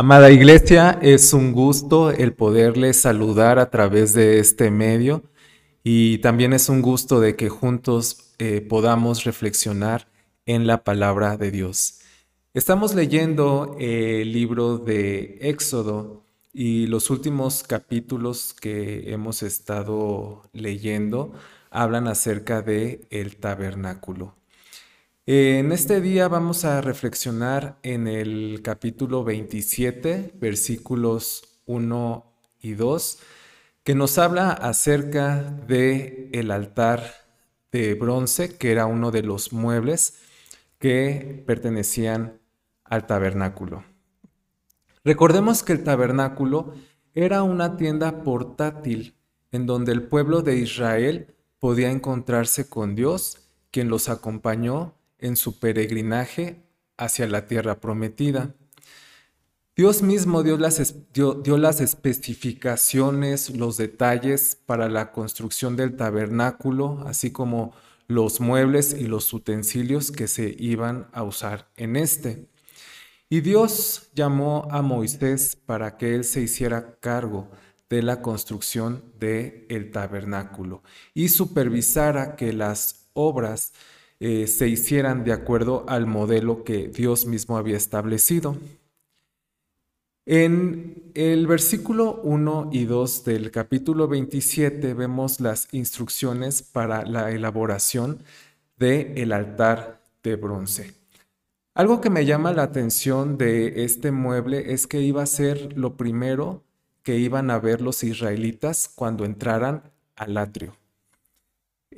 Amada iglesia, es un gusto el poderles saludar a través de este medio y también es un gusto de que juntos eh, podamos reflexionar en la palabra de Dios. Estamos leyendo el libro de Éxodo y los últimos capítulos que hemos estado leyendo hablan acerca de el tabernáculo. En este día vamos a reflexionar en el capítulo 27, versículos 1 y 2, que nos habla acerca de el altar de bronce, que era uno de los muebles que pertenecían al tabernáculo. Recordemos que el tabernáculo era una tienda portátil en donde el pueblo de Israel podía encontrarse con Dios, quien los acompañó en su peregrinaje hacia la tierra prometida. Dios mismo dio las, dio, las, especificaciones, los detalles para la construcción del tabernáculo, así como los muebles y los utensilios que se iban a usar en este. Y Dios llamó a Moisés para que él se hiciera cargo de la construcción del el tabernáculo y supervisara que las obras eh, se hicieran de acuerdo al modelo que Dios mismo había establecido. En el versículo 1 y 2 del capítulo 27 vemos las instrucciones para la elaboración del el altar de bronce. Algo que me llama la atención de este mueble es que iba a ser lo primero que iban a ver los israelitas cuando entraran al atrio.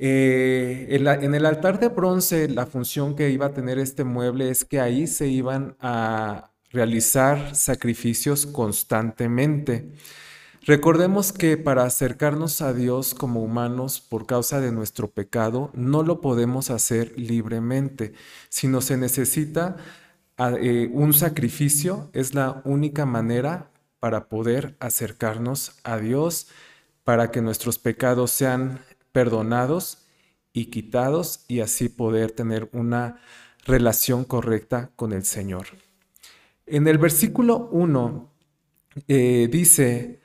Eh, en, el altar de bronce, la función que iba a tener este mueble es que ahí se iban a realizar sacrificios constantemente. Recordemos que para acercarnos a Dios como humanos por causa de nuestro pecado, no lo podemos hacer libremente, sino se necesita eh, un sacrificio, es la única manera para poder acercarnos a Dios, para que nuestros pecados sean perdonados y quitados y así poder tener una relación correcta con el Señor. En el versículo 1 eh, dice,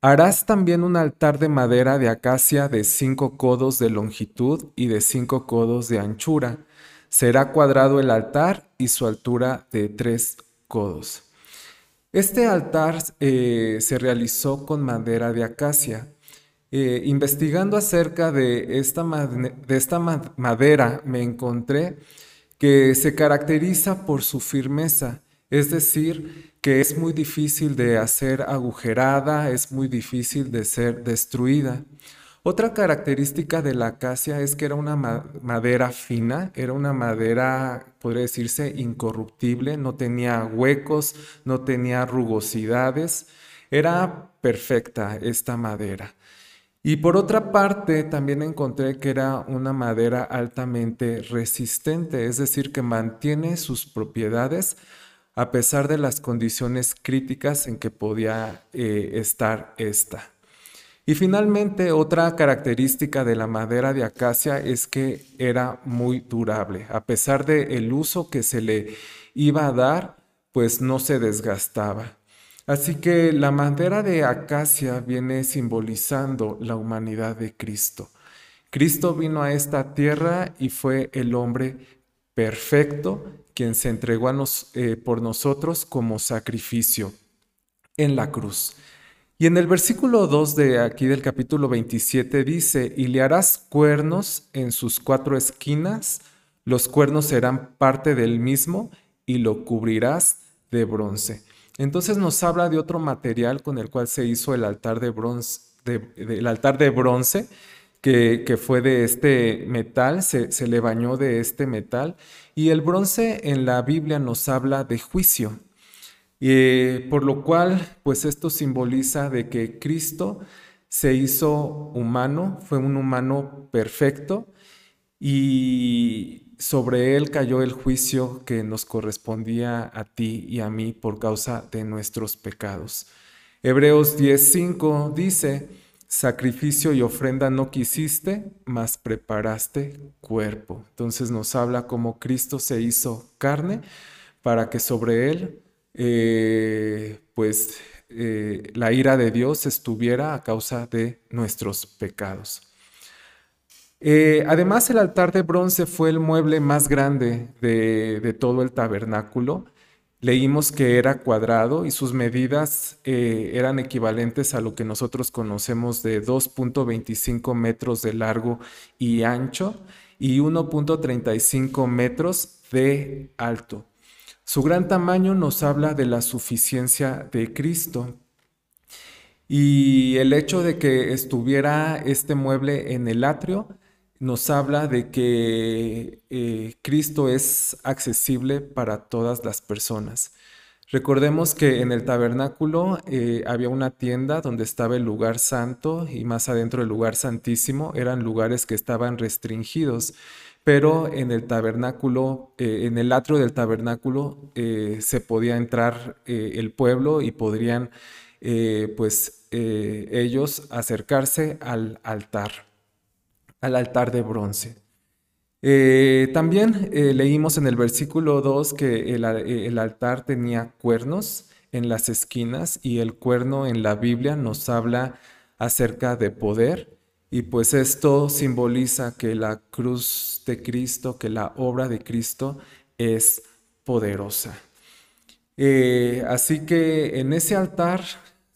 harás también un altar de madera de acacia de cinco codos de longitud y de cinco codos de anchura. Será cuadrado el altar y su altura de tres codos. Este altar eh, se realizó con madera de acacia eh, investigando acerca de esta, de esta madera, me encontré que se caracteriza por su firmeza, es decir, que es muy difícil de hacer agujerada, es muy difícil de ser destruida. Otra característica de la acacia es que era una madera fina, era una madera, podría decirse, incorruptible, no tenía huecos, no tenía rugosidades, era perfecta esta madera. Y por otra parte, también encontré que era una madera altamente resistente, es decir, que mantiene sus propiedades a pesar de las condiciones críticas en que podía eh, estar esta. Y finalmente, otra característica de la madera de acacia es que era muy durable. A pesar del el uso que se le iba a dar, pues no se desgastaba. Así que la madera de acacia viene simbolizando la humanidad de Cristo. Cristo vino a esta tierra y fue el hombre perfecto quien se entregó eh, por nosotros como sacrificio en la cruz. Y en el versículo 2 de aquí del capítulo 27 dice, y le harás cuernos en sus cuatro esquinas, los cuernos serán parte del mismo y lo cubrirás de bronce. Entonces nos habla de otro material con el cual se hizo el altar de bronce, altar de bronce que, fue de este metal, se, le bañó de este metal. Y el bronce en la Biblia nos habla de juicio. Eh, por lo cual, pues esto simboliza de que Cristo se hizo humano, fue un humano perfecto y sobre él cayó el juicio que nos correspondía a ti y a mí por causa de nuestros pecados. Hebreos 10:5 dice, sacrificio y ofrenda no quisiste, mas preparaste cuerpo. Entonces nos habla como Cristo se hizo carne para que sobre él eh, pues eh, la ira de Dios estuviera a causa de nuestros pecados. Eh, además, el altar de bronce fue el mueble más grande de, todo el tabernáculo. Leímos que era cuadrado y sus medidas eh, eran equivalentes a lo que nosotros conocemos de 2.25 metros de largo y ancho y 1.35 metros de alto. Su gran tamaño nos habla de la suficiencia de Cristo. Y el hecho de que estuviera este mueble en el atrio nos habla de que eh, Cristo es accesible para todas las personas. Recordemos que en el tabernáculo eh, había una tienda donde estaba el lugar santo y más adentro el lugar santísimo. Eran lugares que estaban restringidos, pero en el tabernáculo, eh, en el atrio del tabernáculo se podía entrar el pueblo y podrían pues ellos acercarse al altar al altar de bronce. Eh, también eh, leímos en el versículo 2 que eh, el, altar tenía cuernos en las esquinas y el cuerno en la Biblia nos habla acerca de poder y pues esto simboliza que la cruz de Cristo, que la obra de Cristo es poderosa. así que en ese altar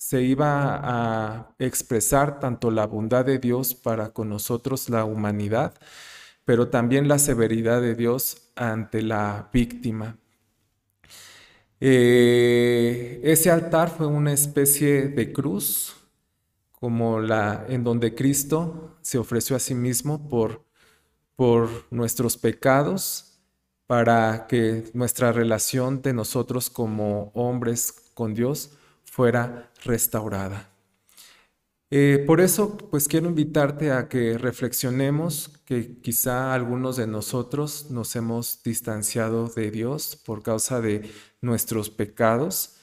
se iba a expresar tanto la bondad de Dios para con nosotros, la humanidad, pero también la severidad de Dios ante la víctima. Eh, ese altar fue una especie de cruz, como la en donde Cristo se ofreció a sí mismo por, por nuestros pecados, para que nuestra relación de nosotros como hombres con Dios fuera restaurada. Eh, por eso, pues quiero invitarte a que reflexionemos que quizá algunos de nosotros nos hemos distanciado de Dios por causa de nuestros pecados.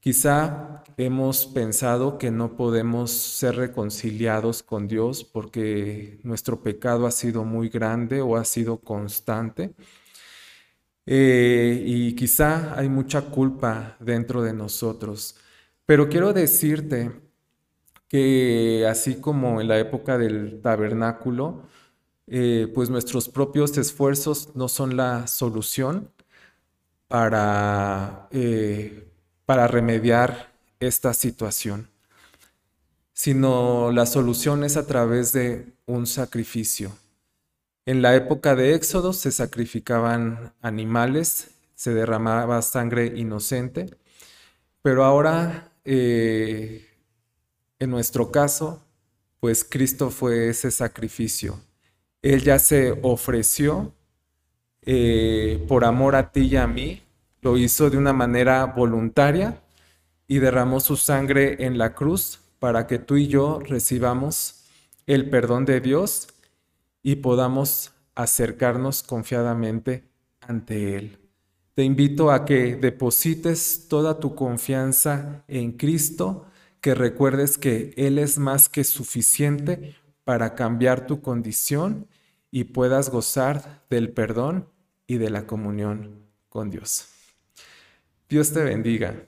Quizá hemos pensado que no podemos ser reconciliados con Dios porque nuestro pecado ha sido muy grande o ha sido constante. Eh, y quizá hay mucha culpa dentro de nosotros. Pero quiero decirte que así como en la época del tabernáculo, eh, pues nuestros propios esfuerzos no son la solución para, eh, para remediar esta situación, sino la solución es a través de un sacrificio. En la época de Éxodo se sacrificaban animales, se derramaba sangre inocente, pero ahora eh, en nuestro caso, pues Cristo fue ese sacrificio. Él ya se ofreció eh, por amor a ti y a mí, lo hizo de una manera voluntaria y derramó su sangre en la cruz para que tú y yo recibamos el perdón de Dios y podamos acercarnos confiadamente ante Él. Te invito a que deposites toda tu confianza en Cristo, que recuerdes que Él es más que suficiente para cambiar tu condición y puedas gozar del perdón y de la comunión con Dios. Dios te bendiga.